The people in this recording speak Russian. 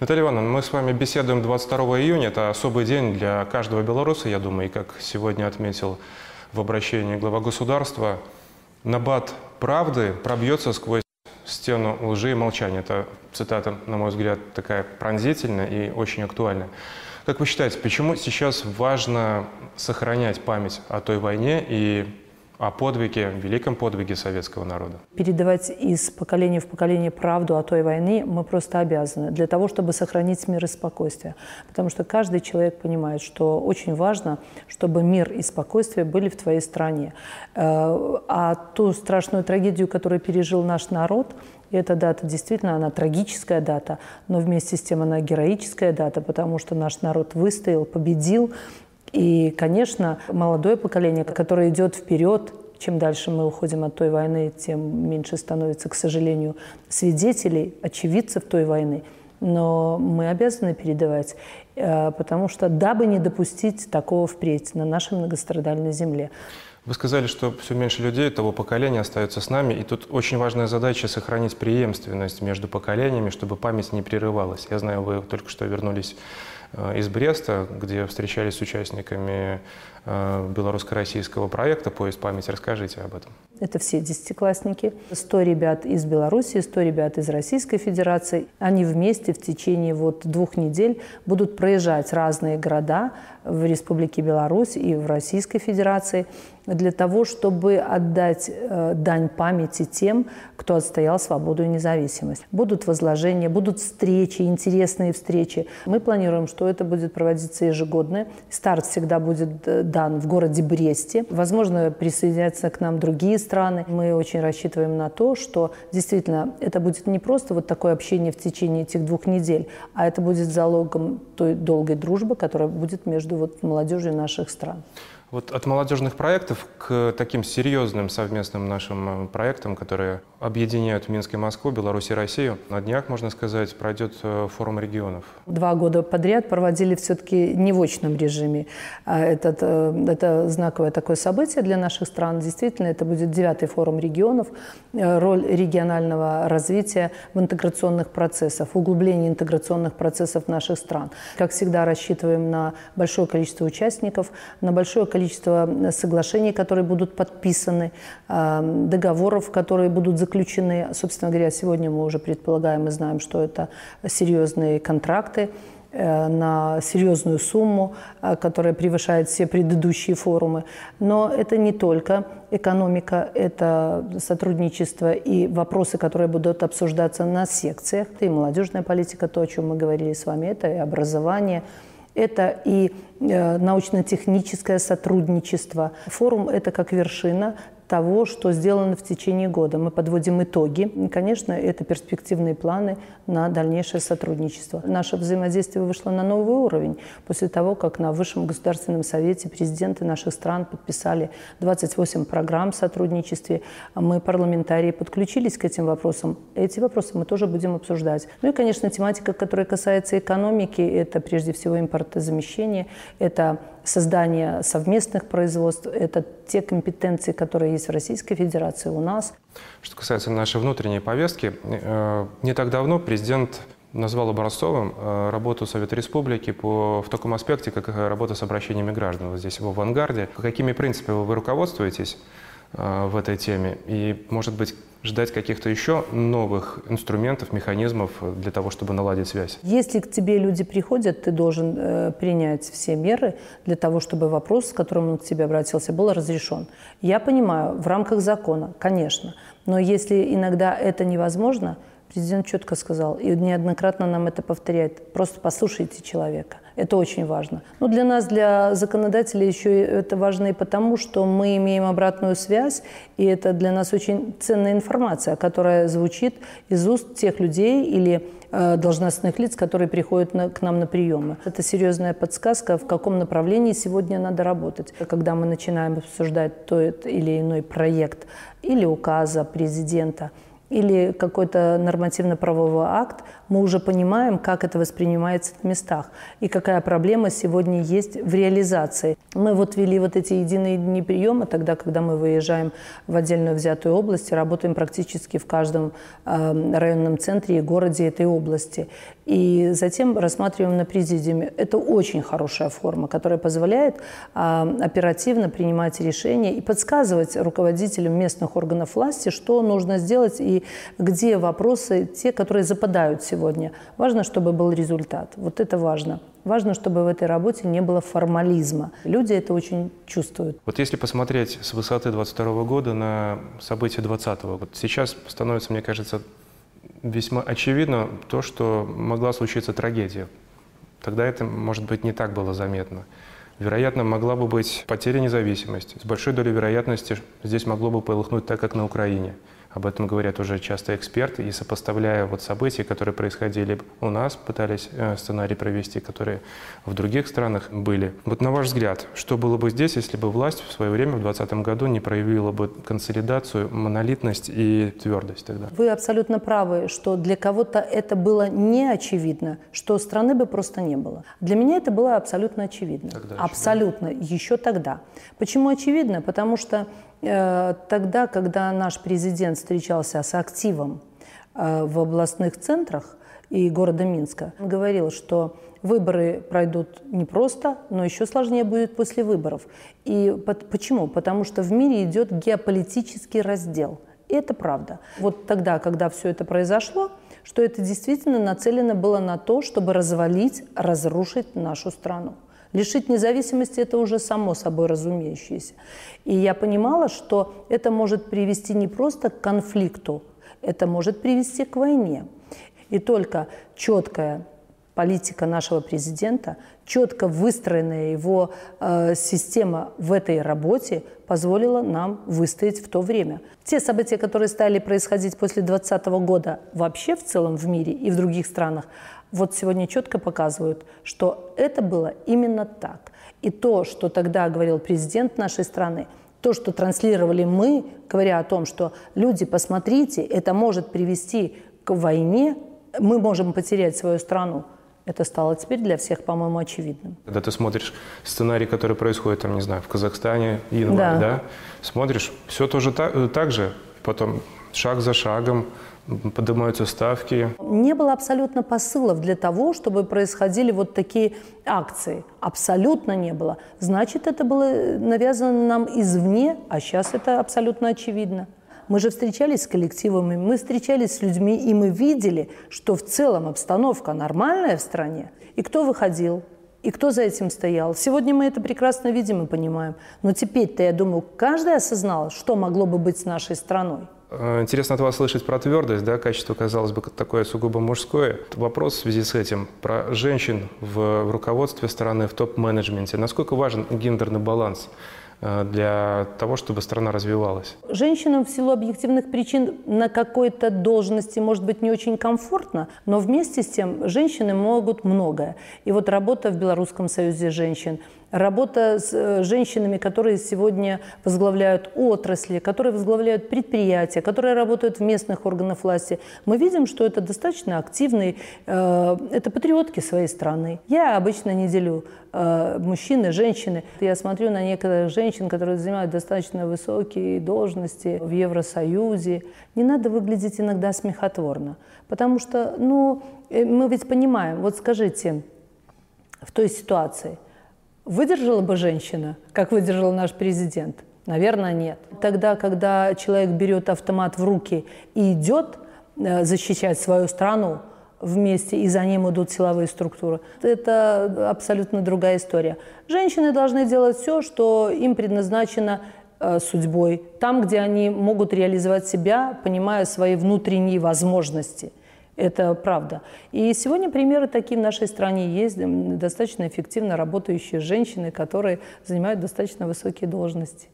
Наталья Ивановна, мы с вами беседуем 22 июня. Это особый день для каждого белоруса, я думаю, и как сегодня отметил в обращении глава государства, набат правды пробьется сквозь стену лжи и молчания. Это цитата, на мой взгляд, такая пронзительная и очень актуальная. Как вы считаете, почему сейчас важно сохранять память о той войне и о подвиге, великом подвиге советского народа. Передавать из поколения в поколение правду о той войне мы просто обязаны для того, чтобы сохранить мир и спокойствие. Потому что каждый человек понимает, что очень важно, чтобы мир и спокойствие были в твоей стране. Э, а ту страшную трагедию, которую пережил наш народ, и эта дата действительно, она трагическая дата, но вместе с тем она героическая дата, потому что наш народ выстоял, победил, и, конечно, молодое поколение, которое идет вперед, чем дальше мы уходим от той войны, тем меньше становится, к сожалению, свидетелей, очевидцев той войны. Но мы обязаны передавать, э, потому что дабы не допустить такого впредь на нашей многострадальной земле. Вы сказали, что все меньше людей того поколения остается с нами, и тут очень важная задача сохранить преемственность между поколениями, чтобы память не прерывалась. Я знаю, вы только что вернулись из Бреста, где встречались с участниками э, белорусско-российского проекта «Поезд памяти». Расскажите об этом. Это все десятиклассники. 100 ребят из Беларуси, 100 ребят из Российской Федерации. Они вместе в течение вот двух недель будут проезжать разные города в Республике Беларусь и в Российской Федерации для того, чтобы отдать э, дань памяти тем, кто отстоял свободу и независимость. Будут возложения, будут встречи, интересные встречи. Мы планируем, что это будет проводиться ежегодно. Старт всегда будет э, дан в городе Бресте. Возможно, присоединятся к нам другие страны. Мы очень рассчитываем на то, что действительно это будет не просто вот такое общение в течение этих двух недель, а это будет залогом той долгой дружбы, которая будет между вот молодежью наших стран. Вот от молодежных проектов к таким серьезным совместным нашим э, проектам, которые объединяют Минск и Москву, Беларусь и Россию. На днях, можно сказать, пройдет э, форум регионов. Два года подряд проводили все-таки не в очном режиме. А этот, э, это знаковое такое событие для наших стран. Действительно, это будет девятый форум регионов. Роль регионального развития в интеграционных процессах, углубление интеграционных процессов наших стран. Как всегда, рассчитываем на большое количество участников, на большое количество количество соглашений, которые будут подписаны, договоров, которые будут заключены. Собственно говоря, сегодня мы уже предполагаем и знаем, что это серьезные контракты э, на серьезную сумму, э, которая превышает все предыдущие форумы. Но это не только экономика, это сотрудничество и вопросы, которые будут обсуждаться на секциях. И молодежная политика, то, о чем мы говорили с вами, это и образование – это и э, научно-техническое сотрудничество. Форум – это как вершина того, что сделано в течение года. Мы подводим итоги. И, конечно, это перспективные планы на дальнейшее сотрудничество. Наше взаимодействие вышло на новый уровень после того, как на Высшем государственном совете президенты наших стран подписали 28 программ о сотрудничестве. Мы, парламентарии, подключились к этим вопросам. Эти вопросы мы тоже будем обсуждать. Ну и, конечно, тематика, которая касается экономики, это прежде всего импортозамещение, это создание совместных производств, это те компетенции, которые есть в Российской Федерации у нас. Что касается нашей внутренней повестки, э, не так давно президент назвал образцовым э, работу Совета Республики по, в таком аспекте, как работа с обращениями граждан. Вот здесь в авангарде. Какими принципами вы руководствуетесь э, в этой теме? И, может быть, ждать каких-то еще новых инструментов, механизмов для того, чтобы наладить связь? Если к тебе люди приходят, ты должен э, принять все меры для того, чтобы вопрос, с которым он к тебе обратился, был разрешен. Я понимаю, в рамках закона, конечно, но если иногда это невозможно, президент четко сказал, и неоднократно нам это повторяет, просто послушайте человека – это очень важно. Но для нас, для законодателей, еще это важно и потому, что мы имеем обратную связь, и это для нас очень ценная информация, которая звучит из уст тех людей или э, должностных лиц, которые приходят на, к нам на приемы. Это серьезная подсказка, в каком направлении сегодня надо работать. Когда мы начинаем обсуждать тот или иной проект или указа президента – или какой-то нормативно-правовой акт, мы уже понимаем, как это воспринимается в местах и какая проблема сегодня есть в реализации. Мы вот вели вот эти единые дни приема тогда, когда мы выезжаем в отдельную взятую область работаем практически в каждом э, районном центре и городе этой области. и затем рассматриваем на президиуме. Это очень хорошая форма, которая позволяет а, оперативно принимать решения и подсказывать руководителям местных органов власти, что нужно сделать и где вопросы, те, которые западают сегодня. Важно, чтобы был результат. Вот это важно. Важно, чтобы в этой работе не было формализма. Люди это очень чувствуют. Вот если посмотреть с высоты 22 года на события 20 -го, вот сейчас становится, мне кажется, весьма очевидно то, что могла случиться трагедия. Тогда это, может быть, не так было заметно. Вероятно, могла бы быть потеря независимости. С большой долей вероятности здесь могло бы полыхнуть так, как на Украине – об этом говорят уже часто эксперты, и сопоставляя вот события, которые происходили у нас, пытались э, сценарий провести, которые в других странах были. Вот на ваш взгляд, что было бы здесь, если бы власть в свое время, в 2020 году, не проявила бы консолидацию, монолитность и твердость тогда? Вы абсолютно правы, что для кого-то это было не очевидно, что страны бы просто не было. Для меня это было абсолютно очевидно. Тогда абсолютно, еще, тогда. Почему очевидно? Потому что тогда, когда наш президент встречался с активом э, в областных центрах и города Минска, он говорил, что выборы пройдут непросто, но еще сложнее будет после выборов. И почему? Потому что в мире идет геополитический раздел. И это правда. Вот тогда, когда все это произошло, что это действительно нацелено было на то, чтобы развалить, разрушить нашу страну. Лишить независимости – это уже само собой разумеющееся. И я понимала, что это может привести не просто к конфликту, это может привести к войне. И только четкая политика нашего президента, четко выстроенная его э, система в этой работе позволила нам выстоять в то время. Те события, которые стали происходить после 2020 года вообще в целом в мире и в других странах, вот сегодня четко показывают, что это было именно так. И то, что тогда говорил президент нашей страны, то, что транслировали мы, говоря о том, что люди, посмотрите, это может привести к войне, мы можем потерять свою страну, это стало теперь для всех, по-моему, очевидным. Когда ты смотришь сценарий, который происходит, там, не знаю, в Казахстане, январь, да, да смотришь, все тоже так, так же, потом шаг за шагом, поднимаются ставки. Не было абсолютно посылов для того, чтобы происходили вот такие акции. Абсолютно не было. Значит, это было навязано нам извне, а сейчас это абсолютно очевидно. Мы же встречались с коллективами, мы встречались с людьми, и мы видели, что в целом обстановка нормальная в стране. И кто выходил, и кто за этим стоял. Сегодня мы это прекрасно видим и понимаем. Но теперь-то, я думаю, каждый осознал, что могло бы быть с нашей страной. Э, интересно от вас слышать про твердость, да, качество, казалось бы, такое сугубо мужское. Вопрос в связи с этим про женщин в руководстве страны, в топ-менеджменте. Насколько важен гендерный баланс? Э, для того, чтобы страна развивалась? Женщинам в силу объективных причин на какой-то должности может быть не очень комфортно, но вместе с тем женщины могут многое. И вот работа в Белорусском союзе женщин – работа с э, женщинами, которые сегодня возглавляют отрасли, которые возглавляют предприятия, которые работают в местных органах власти, мы видим, что это достаточно активные, э, это патриотки своей страны. Я обычно не делю э, мужчины, женщины. Я смотрю на некоторых женщин, которые занимают достаточно высокие должности в Евросоюзе. Не надо выглядеть иногда смехотворно, потому что, ну, мы ведь понимаем, вот скажите, в той ситуации – Выдержала бы женщина, как выдержал наш президент? Наверное, нет. Тогда, когда человек берет автомат в руки и идет э, защищать свою страну вместе, и за ним идут силовые структуры, это абсолютно другая история. Женщины должны делать все, что им предназначено э, судьбой, там, где они могут реализовать себя, понимая свои внутренние возможности – это правда. И сегодня примеры такие в нашей стране есть, достаточно эффективно работающие женщины, которые занимают достаточно высокие должности.